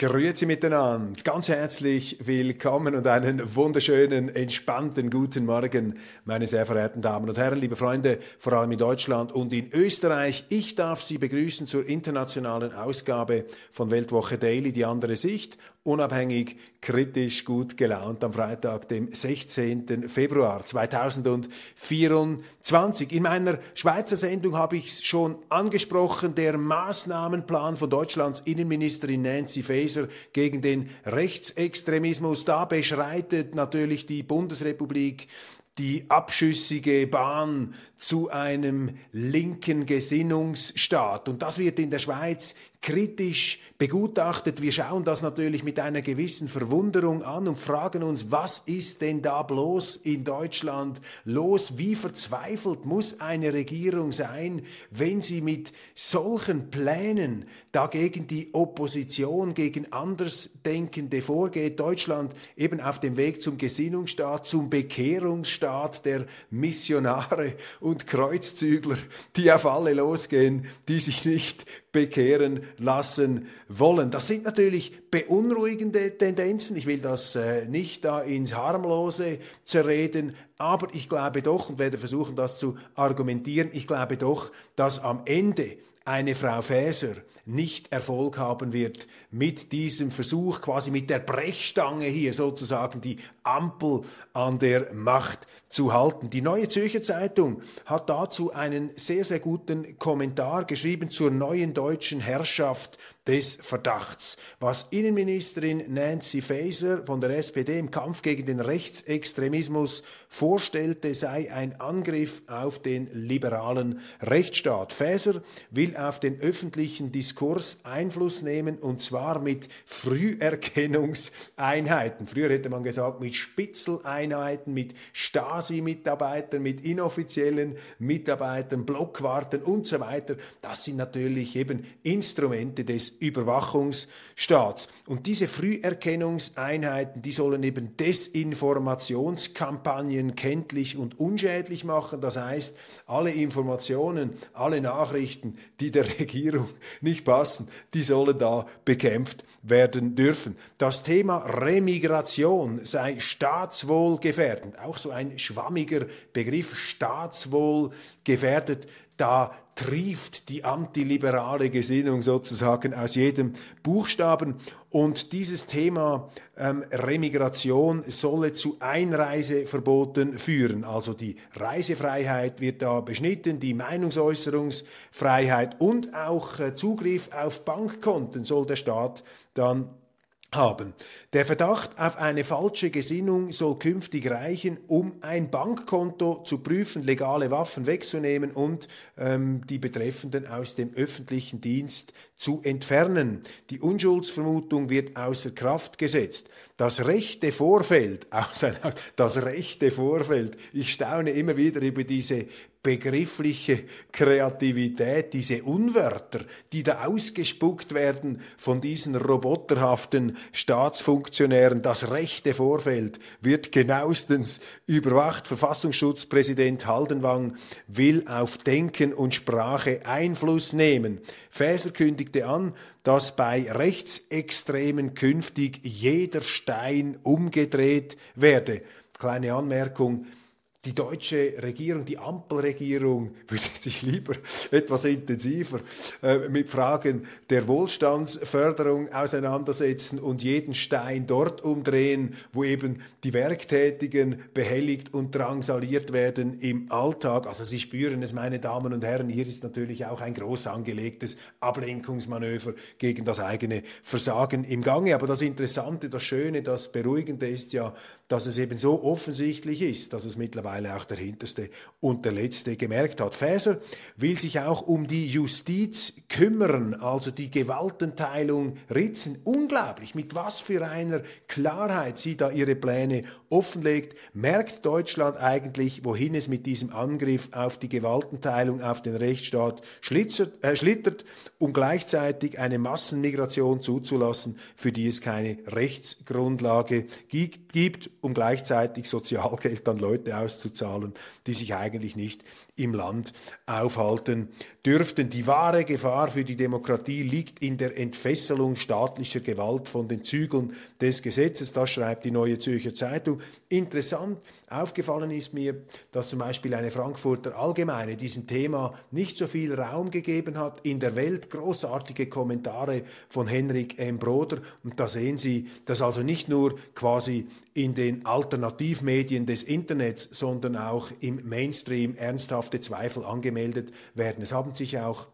Grüezi miteinander, ganz herzlich willkommen und einen wunderschönen, entspannten guten Morgen, meine sehr verehrten Damen und Herren, liebe Freunde, vor allem in Deutschland und in Österreich. Ich darf Sie begrüßen zur internationalen Ausgabe von Weltwoche Daily, die andere Sicht unabhängig, kritisch, gut gelaunt am Freitag, dem 16. Februar 2024. In meiner Schweizer Sendung habe ich es schon angesprochen, der Maßnahmenplan von Deutschlands Innenministerin Nancy Faeser gegen den Rechtsextremismus. Da beschreitet natürlich die Bundesrepublik die abschüssige Bahn zu einem linken Gesinnungsstaat. Und das wird in der Schweiz kritisch begutachtet. Wir schauen das natürlich mit einer gewissen Verwunderung an und fragen uns, was ist denn da bloß in Deutschland los? Wie verzweifelt muss eine Regierung sein, wenn sie mit solchen Plänen dagegen die Opposition, gegen Andersdenkende vorgeht? Deutschland eben auf dem Weg zum Gesinnungsstaat, zum Bekehrungsstaat der Missionare und Kreuzzügler, die auf alle losgehen, die sich nicht bekehren lassen wollen. Das sind natürlich beunruhigende Tendenzen. Ich will das äh, nicht da ins Harmlose zerreden, aber ich glaube doch und werde versuchen, das zu argumentieren, ich glaube doch, dass am Ende eine Frau Faeser nicht Erfolg haben wird mit diesem Versuch, quasi mit der Brechstange hier sozusagen die Ampel an der Macht zu halten. Die Neue Zürcher Zeitung hat dazu einen sehr, sehr guten Kommentar geschrieben zur neuen deutschen Herrschaft des Verdachts. Was Innenministerin Nancy Faeser von der SPD im Kampf gegen den Rechtsextremismus vorstellte, sei ein Angriff auf den liberalen Rechtsstaat. Faeser will auf den öffentlichen Diskurs Einfluss nehmen und zwar mit Früherkennungseinheiten. Früher hätte man gesagt mit Spitzeleinheiten, mit Stasi-Mitarbeitern, mit inoffiziellen Mitarbeitern, Blockwarten und so weiter. Das sind natürlich eben Instrumente des Überwachungsstaats. Und diese Früherkennungseinheiten, die sollen eben Desinformationskampagnen kenntlich und unschädlich machen. Das heißt, alle Informationen, alle Nachrichten, die der Regierung nicht passen, die sollen da bekämpft werden dürfen. Das Thema Remigration sei staatswohlgefährdend, auch so ein schwammiger Begriff, staatswohlgefährdet da trieft die antiliberale Gesinnung sozusagen aus jedem Buchstaben. Und dieses Thema ähm, Remigration solle zu Einreiseverboten führen. Also die Reisefreiheit wird da beschnitten, die Meinungsäußerungsfreiheit und auch äh, Zugriff auf Bankkonten soll der Staat dann haben. Der Verdacht auf eine falsche Gesinnung soll künftig reichen, um ein Bankkonto zu prüfen, legale Waffen wegzunehmen und ähm, die Betreffenden aus dem öffentlichen Dienst zu entfernen. Die Unschuldsvermutung wird außer Kraft gesetzt. Das rechte Vorfeld, das rechte Vorfeld, ich staune immer wieder über diese begriffliche Kreativität, diese Unwörter, die da ausgespuckt werden von diesen roboterhaften Staatsfunktionären. Das rechte Vorfeld wird genauestens überwacht. Verfassungsschutzpräsident Haldenwang will auf Denken und Sprache Einfluss nehmen. Faeser kündigte an, dass bei Rechtsextremen künftig jeder Stein umgedreht werde. Kleine Anmerkung, die deutsche Regierung, die Ampelregierung würde sich lieber etwas intensiver äh, mit Fragen der Wohlstandsförderung auseinandersetzen und jeden Stein dort umdrehen, wo eben die Werktätigen behelligt und drangsaliert werden im Alltag. Also Sie spüren es, meine Damen und Herren, hier ist natürlich auch ein groß angelegtes Ablenkungsmanöver gegen das eigene Versagen im Gange. Aber das Interessante, das Schöne, das Beruhigende ist ja, dass es eben so offensichtlich ist, dass es mittlerweile auch der Hinterste und der Letzte gemerkt hat. Faeser will sich auch um die Justiz kümmern, also die Gewaltenteilung ritzen. Unglaublich, mit was für einer Klarheit sie da ihre Pläne offenlegt. Merkt Deutschland eigentlich, wohin es mit diesem Angriff auf die Gewaltenteilung, auf den Rechtsstaat äh, schlittert um gleichzeitig eine Massenmigration zuzulassen, für die es keine Rechtsgrundlage gibt um gleichzeitig Sozialgeld an Leute auszuzahlen, die sich eigentlich nicht im Land aufhalten dürften. Die wahre Gefahr für die Demokratie liegt in der Entfesselung staatlicher Gewalt von den Zügeln des Gesetzes. Das schreibt die Neue Zürcher Zeitung. Interessant, aufgefallen ist mir, dass zum Beispiel eine Frankfurter Allgemeine diesem Thema nicht so viel Raum gegeben hat. In der Welt großartige Kommentare von Henrik M. Broder. Und da sehen Sie, dass also nicht nur quasi in den Alternativmedien des Internets, sondern auch im Mainstream ernsthafte Zweifel angemeldet werden. Es haben sich auch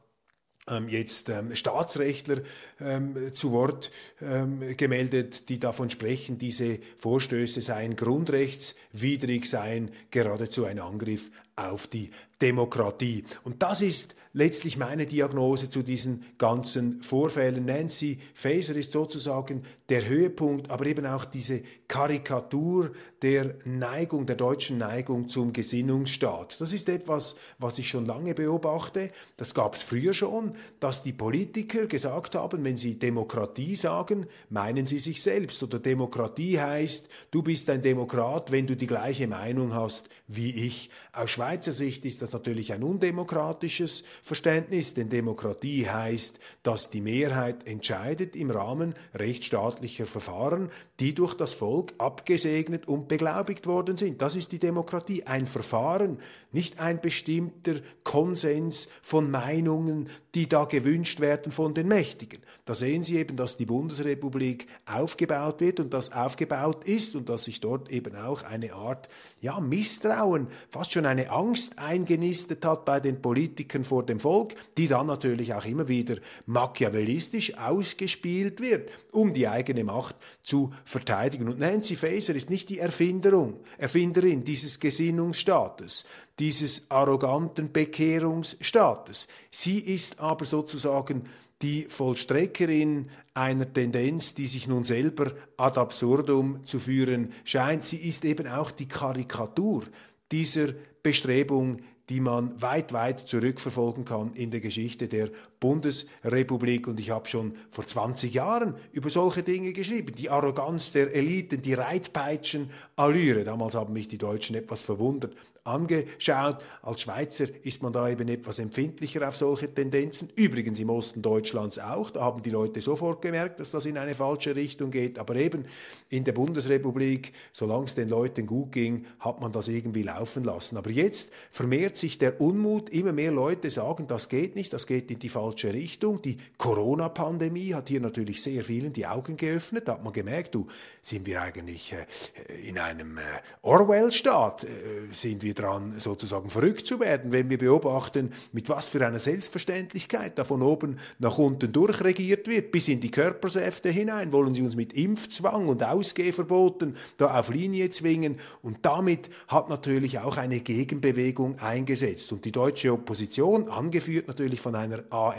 ähm, jetzt ähm, Staatsrechtler ähm, zu Wort ähm, gemeldet, die davon sprechen, diese Vorstöße seien grundrechtswidrig, seien geradezu ein Angriff auf die Demokratie. Und das ist letztlich meine Diagnose zu diesen ganzen Vorfällen. Nancy Faeser ist sozusagen der Höhepunkt, aber eben auch diese Karikatur der Neigung, der deutschen Neigung zum Gesinnungsstaat. Das ist etwas, was ich schon lange beobachte. Das gab es früher schon, dass die Politiker gesagt haben, wenn sie Demokratie sagen, meinen sie sich selbst. Oder Demokratie heißt, du bist ein Demokrat, wenn du die gleiche Meinung hast wie ich. Aus Schweizer Sicht ist das natürlich ein undemokratisches Verständnis, denn Demokratie heißt, dass die Mehrheit entscheidet im Rahmen rechtsstaatlicher Verfahren, die durch das Volk abgesegnet und beglaubigt worden sind. Das ist die Demokratie, ein Verfahren, nicht ein bestimmter Konsens von Meinungen, die da gewünscht werden von den Mächtigen. Da sehen Sie eben, dass die Bundesrepublik aufgebaut wird und das aufgebaut ist und dass sich dort eben auch eine Art ja, Misstrauen, fast schon eine Angst eingenistet hat bei den Politikern vor dem Volk, die dann natürlich auch immer wieder machiavellistisch ausgespielt wird, um die eigene Macht zu verteidigen. Und Nancy Faeser ist nicht die Erfinderung, Erfinderin dieses Gesinnungsstaates, dieses arroganten Bekehrungsstaates. Sie ist aber sozusagen die Vollstreckerin einer Tendenz, die sich nun selber ad absurdum zu führen scheint. Sie ist eben auch die Karikatur dieser Bestrebung, die man weit, weit zurückverfolgen kann in der Geschichte der Bundesrepublik. Und ich habe schon vor 20 Jahren über solche Dinge geschrieben. Die Arroganz der Eliten, die Reitpeitschen-Allüre. Damals haben mich die Deutschen etwas verwundert angeschaut. Als Schweizer ist man da eben etwas empfindlicher auf solche Tendenzen. Übrigens im Osten Deutschlands auch. Da haben die Leute sofort gemerkt, dass das in eine falsche Richtung geht. Aber eben in der Bundesrepublik, solange es den Leuten gut ging, hat man das irgendwie laufen lassen. Aber jetzt vermehrt sich der Unmut. Immer mehr Leute sagen, das geht nicht, das geht in die falsche falsche Richtung. Die Corona-Pandemie hat hier natürlich sehr vielen die Augen geöffnet. Da hat man gemerkt, du, sind wir eigentlich äh, in einem äh, Orwell-Staat? Äh, sind wir dran, sozusagen verrückt zu werden, wenn wir beobachten, mit was für einer Selbstverständlichkeit da von oben nach unten durchregiert wird, bis in die Körpersäfte hinein, wollen sie uns mit Impfzwang und Ausgehverboten da auf Linie zwingen. Und damit hat natürlich auch eine Gegenbewegung eingesetzt. Und die deutsche Opposition, angeführt natürlich von einer AfD,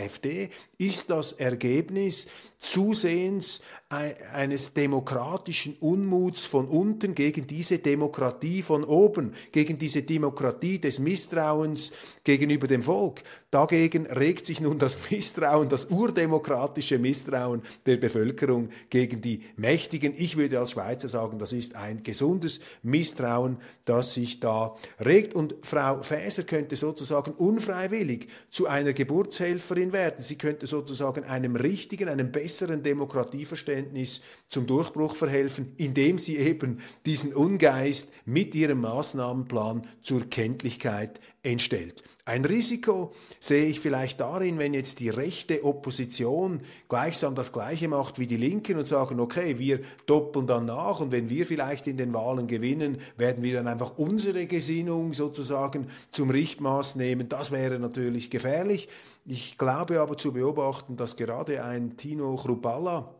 ist das Ergebnis zusehends eines demokratischen Unmuts von unten gegen diese Demokratie von oben, gegen diese Demokratie des Misstrauens gegenüber dem Volk. Dagegen regt sich nun das Misstrauen, das urdemokratische Misstrauen der Bevölkerung gegen die Mächtigen. Ich würde als Schweizer sagen, das ist ein gesundes Misstrauen, das sich da regt. Und Frau Faeser könnte sozusagen unfreiwillig zu einer Geburtshelferin werden. Sie könnte sozusagen einem richtigen, einem besseren Demokratieverständnis zum Durchbruch verhelfen, indem sie eben diesen Ungeist mit ihrem Maßnahmenplan zur Kenntlichkeit entstellt. Ein Risiko sehe ich vielleicht darin, wenn jetzt die rechte Opposition gleichsam das Gleiche macht wie die Linken und sagen, okay, wir doppeln dann nach und wenn wir vielleicht in den Wahlen gewinnen, werden wir dann einfach unsere Gesinnung sozusagen zum Richtmaß nehmen. Das wäre natürlich gefährlich. Ich glaube aber zu beobachten, dass gerade ein Tino Chrupalla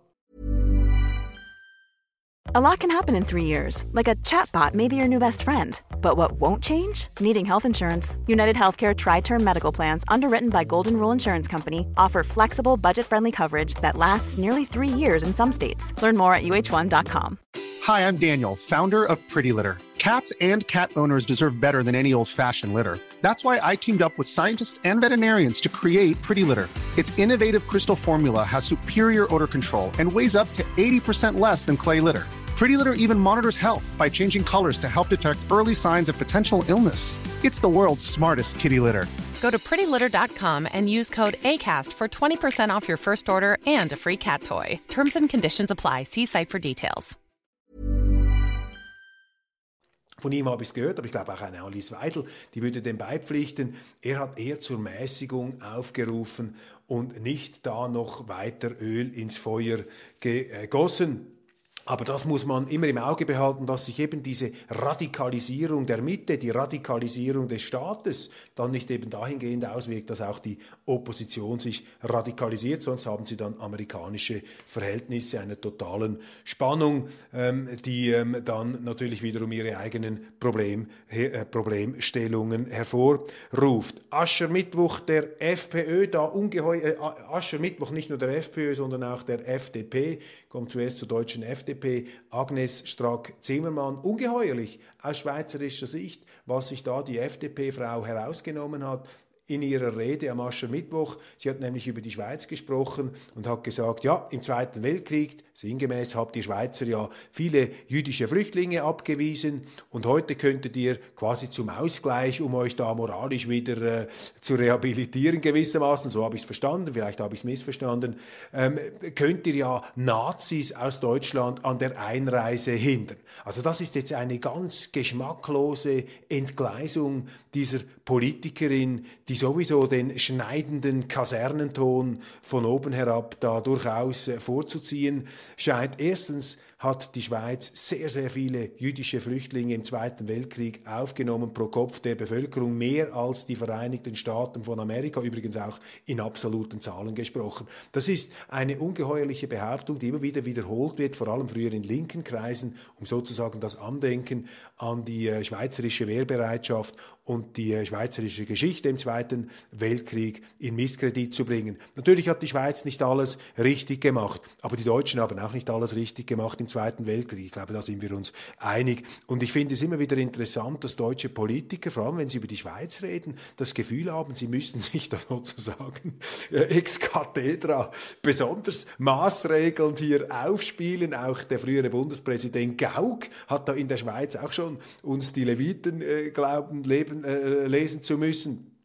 A lot can happen in three years, like a chatbot may be your new best friend. But what won't change? Needing health insurance. United Healthcare Tri Term Medical Plans, underwritten by Golden Rule Insurance Company, offer flexible, budget friendly coverage that lasts nearly three years in some states. Learn more at uh1.com. Hi, I'm Daniel, founder of Pretty Litter. Cats and cat owners deserve better than any old fashioned litter. That's why I teamed up with scientists and veterinarians to create Pretty Litter. Its innovative crystal formula has superior odor control and weighs up to 80% less than clay litter. Pretty Litter even monitors health by changing colors to help detect early signs of potential illness. It's the world's smartest kitty litter. Go to prettylitter.com and use code ACAST for 20% off your first order and a free cat toy. Terms and conditions apply. See site for details. Von ihm habe ich es gehört, aber ich glaube auch eine Alice Weidel, die würde dem beipflichten. Er hat eher zur Mäßigung aufgerufen und nicht da noch weiter Öl ins Feuer gegossen. Aber das muss man immer im Auge behalten, dass sich eben diese Radikalisierung der Mitte, die Radikalisierung des Staates dann nicht eben dahingehend auswirkt, dass auch die Opposition sich radikalisiert, sonst haben sie dann amerikanische Verhältnisse einer totalen Spannung, ähm, die ähm, dann natürlich wiederum ihre eigenen Problem, äh, Problemstellungen hervorruft. Aschermittwoch der FPÖ, da ungeheuer, äh, Aschermittwoch nicht nur der FPÖ, sondern auch der FDP, kommt zuerst zur deutschen FDP, Agnes Strack-Zimmermann. Ungeheuerlich aus schweizerischer Sicht, was sich da die FDP-Frau herausgenommen hat in ihrer Rede am Aschermittwoch. Sie hat nämlich über die Schweiz gesprochen und hat gesagt, ja, im Zweiten Weltkrieg, sinngemäß, habt ihr Schweizer ja viele jüdische Flüchtlinge abgewiesen und heute könntet ihr quasi zum Ausgleich, um euch da moralisch wieder äh, zu rehabilitieren gewissermaßen, so habe ich es verstanden, vielleicht habe ich es missverstanden, ähm, könnt ihr ja Nazis aus Deutschland an der Einreise hindern. Also das ist jetzt eine ganz geschmacklose Entgleisung dieser Politikerin, die sowieso den schneidenden Kasernenton von oben herab da durchaus äh, vorzuziehen scheint. Erstens hat die Schweiz sehr, sehr viele jüdische Flüchtlinge im Zweiten Weltkrieg aufgenommen pro Kopf der Bevölkerung, mehr als die Vereinigten Staaten von Amerika, übrigens auch in absoluten Zahlen gesprochen. Das ist eine ungeheuerliche Behauptung, die immer wieder wiederholt wird, vor allem früher in linken Kreisen, um sozusagen das Andenken an die äh, schweizerische Wehrbereitschaft und die äh, schweizerische Geschichte im Zweiten Weltkrieg in Misskredit zu bringen. Natürlich hat die Schweiz nicht alles richtig gemacht, aber die Deutschen haben auch nicht alles richtig gemacht im Zweiten Weltkrieg. Ich glaube, da sind wir uns einig. Und ich finde es immer wieder interessant, dass deutsche Politiker, vor allem wenn sie über die Schweiz reden, das Gefühl haben, sie müssten sich da sozusagen äh, ex cathedra besonders maßregelnd hier aufspielen. Auch der frühere Bundespräsident Gauck hat da in der Schweiz auch schon uns die Leviten äh, glauben, leben, äh, lesen zu müssen.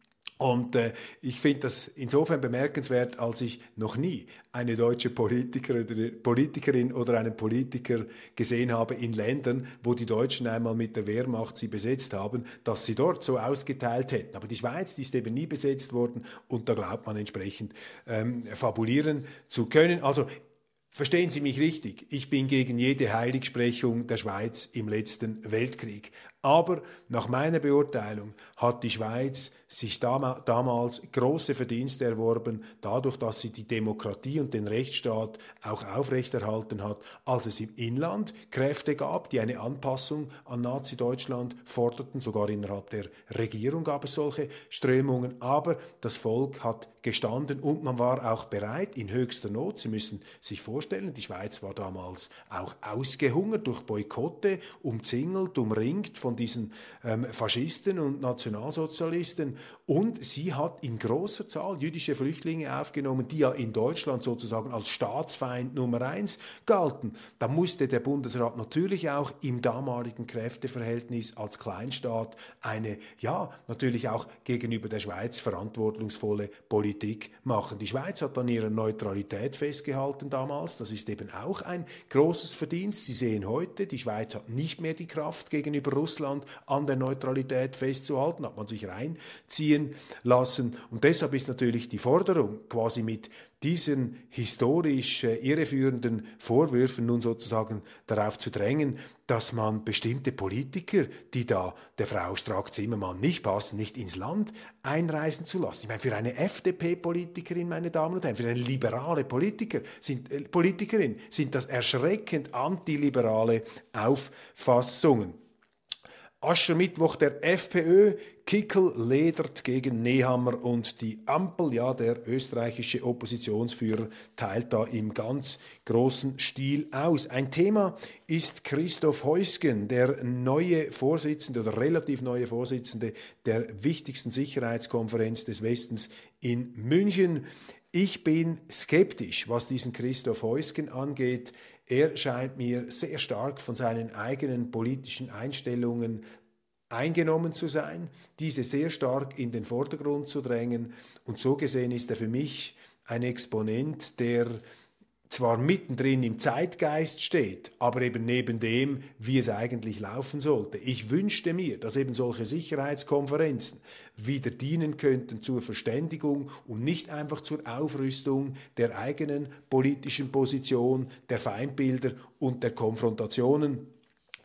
Und äh, ich finde das insofern bemerkenswert, als ich noch nie eine deutsche Politiker oder Politikerin oder einen Politiker gesehen habe in Ländern, wo die Deutschen einmal mit der Wehrmacht sie besetzt haben, dass sie dort so ausgeteilt hätten. Aber die Schweiz, die ist eben nie besetzt worden und da glaubt man entsprechend ähm, fabulieren zu können. Also Verstehen Sie mich richtig, ich bin gegen jede Heiligsprechung der Schweiz im letzten Weltkrieg. Aber nach meiner Beurteilung hat die Schweiz sich damals große Verdienste erworben, dadurch, dass sie die Demokratie und den Rechtsstaat auch aufrechterhalten hat, als es im Inland Kräfte gab, die eine Anpassung an Nazi-Deutschland forderten, sogar innerhalb der Regierung gab es solche Strömungen, aber das Volk hat gestanden und man war auch bereit in höchster Not. Sie müssen sich vorstellen, die Schweiz war damals auch ausgehungert durch Boykotte, umzingelt, umringt von diesen ähm, Faschisten und Nationalsozialisten. Und sie hat in großer Zahl jüdische Flüchtlinge aufgenommen, die ja in Deutschland sozusagen als Staatsfeind Nummer eins galten. Da musste der Bundesrat natürlich auch im damaligen Kräfteverhältnis als Kleinstaat eine, ja, natürlich auch gegenüber der Schweiz verantwortungsvolle Politik machen. Die Schweiz hat an ihrer Neutralität festgehalten damals. Das ist eben auch ein großes Verdienst. Sie sehen heute, die Schweiz hat nicht mehr die Kraft gegenüber Russland an der Neutralität festzuhalten, hat man sich reinziehen lassen. Und deshalb ist natürlich die Forderung, quasi mit diesen historisch äh, irreführenden Vorwürfen nun sozusagen darauf zu drängen, dass man bestimmte Politiker, die da der Frau Strack-Zimmermann nicht passen, nicht ins Land einreisen zu lassen. Ich meine, für eine FDP-Politikerin, meine Damen und Herren, für eine liberale Politiker sind, äh, Politikerin sind das erschreckend antiliberale Auffassungen. Aschermittwoch der FPÖ, Kickel ledert gegen Nehammer und die Ampel, ja, der österreichische Oppositionsführer teilt da im ganz großen Stil aus. Ein Thema ist Christoph Heusgen, der neue Vorsitzende oder relativ neue Vorsitzende der wichtigsten Sicherheitskonferenz des Westens in München. Ich bin skeptisch, was diesen Christoph Heusgen angeht. Er scheint mir sehr stark von seinen eigenen politischen Einstellungen eingenommen zu sein, diese sehr stark in den Vordergrund zu drängen. Und so gesehen ist er für mich ein Exponent, der zwar mittendrin im Zeitgeist steht, aber eben neben dem, wie es eigentlich laufen sollte. Ich wünschte mir, dass eben solche Sicherheitskonferenzen wieder dienen könnten zur Verständigung und nicht einfach zur Aufrüstung der eigenen politischen Position, der Feindbilder und der Konfrontationen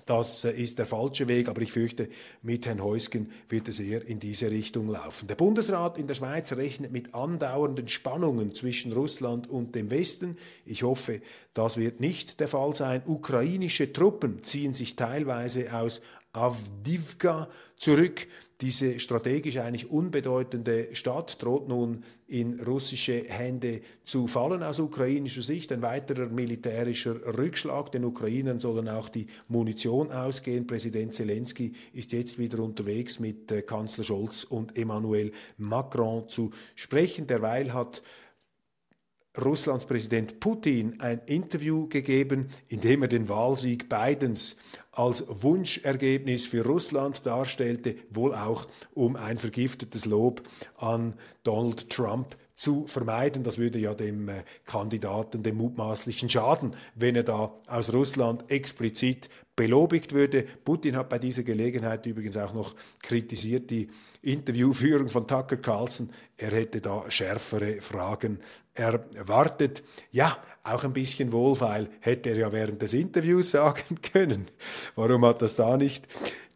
das äh, ist der falsche Weg, aber ich fürchte, mit Herrn Heusgen wird es eher in diese Richtung laufen. Der Bundesrat in der Schweiz rechnet mit andauernden Spannungen zwischen Russland und dem Westen. Ich hoffe, das wird nicht der Fall sein. Ukrainische Truppen ziehen sich teilweise aus Avdivka zurück. Diese strategisch eigentlich unbedeutende Stadt droht nun in russische Hände zu fallen aus ukrainischer Sicht. Ein weiterer militärischer Rückschlag. Den Ukrainern sollen auch die Munition ausgehen. Präsident Zelensky ist jetzt wieder unterwegs mit äh, Kanzler Scholz und Emmanuel Macron zu sprechen. Derweil hat Russlands Präsident Putin ein Interview gegeben, in dem er den Wahlsieg Bidens als Wunschergebnis für Russland darstellte, wohl auch um ein vergiftetes Lob an Donald Trump zu vermeiden. Das würde ja dem äh, Kandidaten dem mutmaßlichen schaden, wenn er da aus Russland explizit belobigt würde. Putin hat bei dieser Gelegenheit übrigens auch noch kritisiert die Interviewführung von Tucker Carlson. Er hätte da schärfere Fragen erwartet. Ja, auch ein bisschen wohlfeil hätte er ja während des Interviews sagen können. Warum hat das da nicht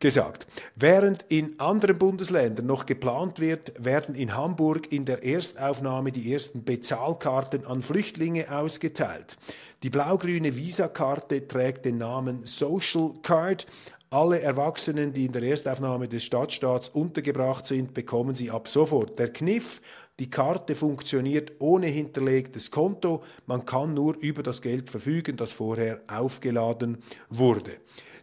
gesagt? Während in anderen Bundesländern noch geplant wird, werden in Hamburg in der Erstaufnahme die ersten Bezahlkarten an Flüchtlinge ausgeteilt. Die blau-grüne Visakarte trägt den Namen Social Card. Alle Erwachsenen, die in der Erstaufnahme des Stadtstaats untergebracht sind, bekommen sie ab sofort. Der Kniff, die Karte funktioniert ohne hinterlegtes Konto, man kann nur über das Geld verfügen, das vorher aufgeladen wurde.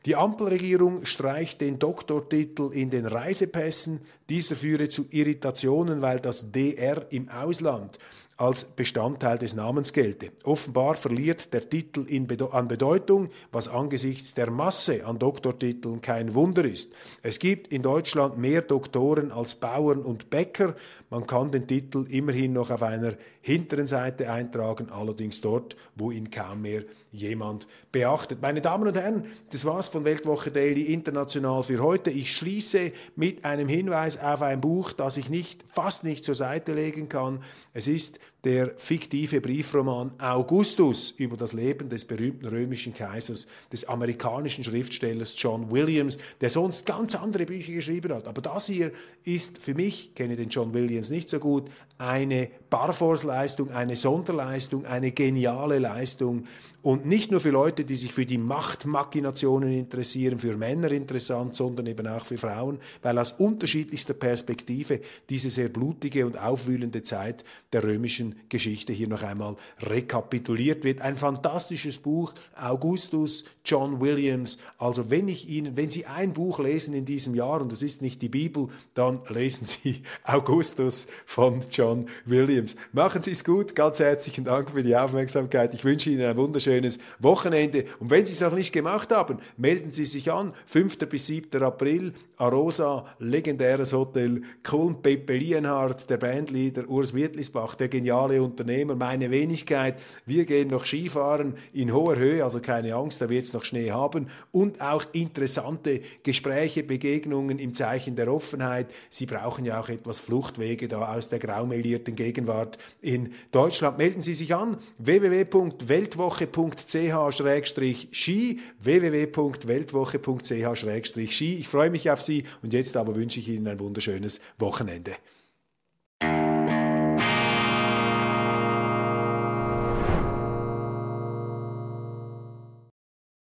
Die Ampelregierung streicht den Doktortitel in den Reisepässen. Dieser führe zu Irritationen, weil das DR im Ausland als Bestandteil des Namens gelte. Offenbar verliert der Titel Bedo an Bedeutung, was angesichts der Masse an Doktortiteln kein Wunder ist. Es gibt in Deutschland mehr Doktoren als Bauern und Bäcker. Man kann den Titel immerhin noch auf einer hinteren Seite eintragen, allerdings dort, wo ihn kaum mehr jemand beachtet. Meine Damen und Herren, das war's von Weltwoche Daily International für heute. Ich schließe mit einem Hinweis auf ein Buch, das ich nicht, fast nicht zur Seite legen kann. Es ist der fiktive Briefroman Augustus über das Leben des berühmten römischen Kaisers, des amerikanischen Schriftstellers John Williams, der sonst ganz andere Bücher geschrieben hat. Aber das hier ist für mich, kenne den John Williams nicht so gut, eine Barforce-Leistung, eine Sonderleistung, eine geniale Leistung und nicht nur für Leute, die sich für die Machtmachinationen interessieren, für Männer interessant, sondern eben auch für Frauen, weil aus unterschiedlichster Perspektive diese sehr blutige und aufwühlende Zeit der römischen Geschichte hier noch einmal rekapituliert wird. Ein fantastisches Buch, Augustus John Williams. Also wenn ich Ihnen, wenn Sie ein Buch lesen in diesem Jahr und das ist nicht die Bibel, dann lesen Sie Augustus von John Williams. Machen Sie es gut, ganz herzlichen Dank für die Aufmerksamkeit. Ich wünsche Ihnen ein wunderschönes Wochenende und wenn Sie es noch nicht gemacht haben, melden Sie sich an. 5. bis 7. April, Arosa, legendäres Hotel, Kulm, Pepe Lienhardt, der Bandleader, Urs Wittlisbach, der geniale Unternehmer, meine Wenigkeit. Wir gehen noch Skifahren in hoher Höhe, also keine Angst, da wird es noch Schnee haben und auch interessante Gespräche, Begegnungen im Zeichen der Offenheit. Sie brauchen ja auch etwas Fluchtwege da aus der graumelierten Gegenwart in Deutschland. Melden Sie sich an www.weltwoche.ch-ski www.weltwoche.ch-ski. Ich freue mich auf Sie und jetzt aber wünsche ich Ihnen ein wunderschönes Wochenende.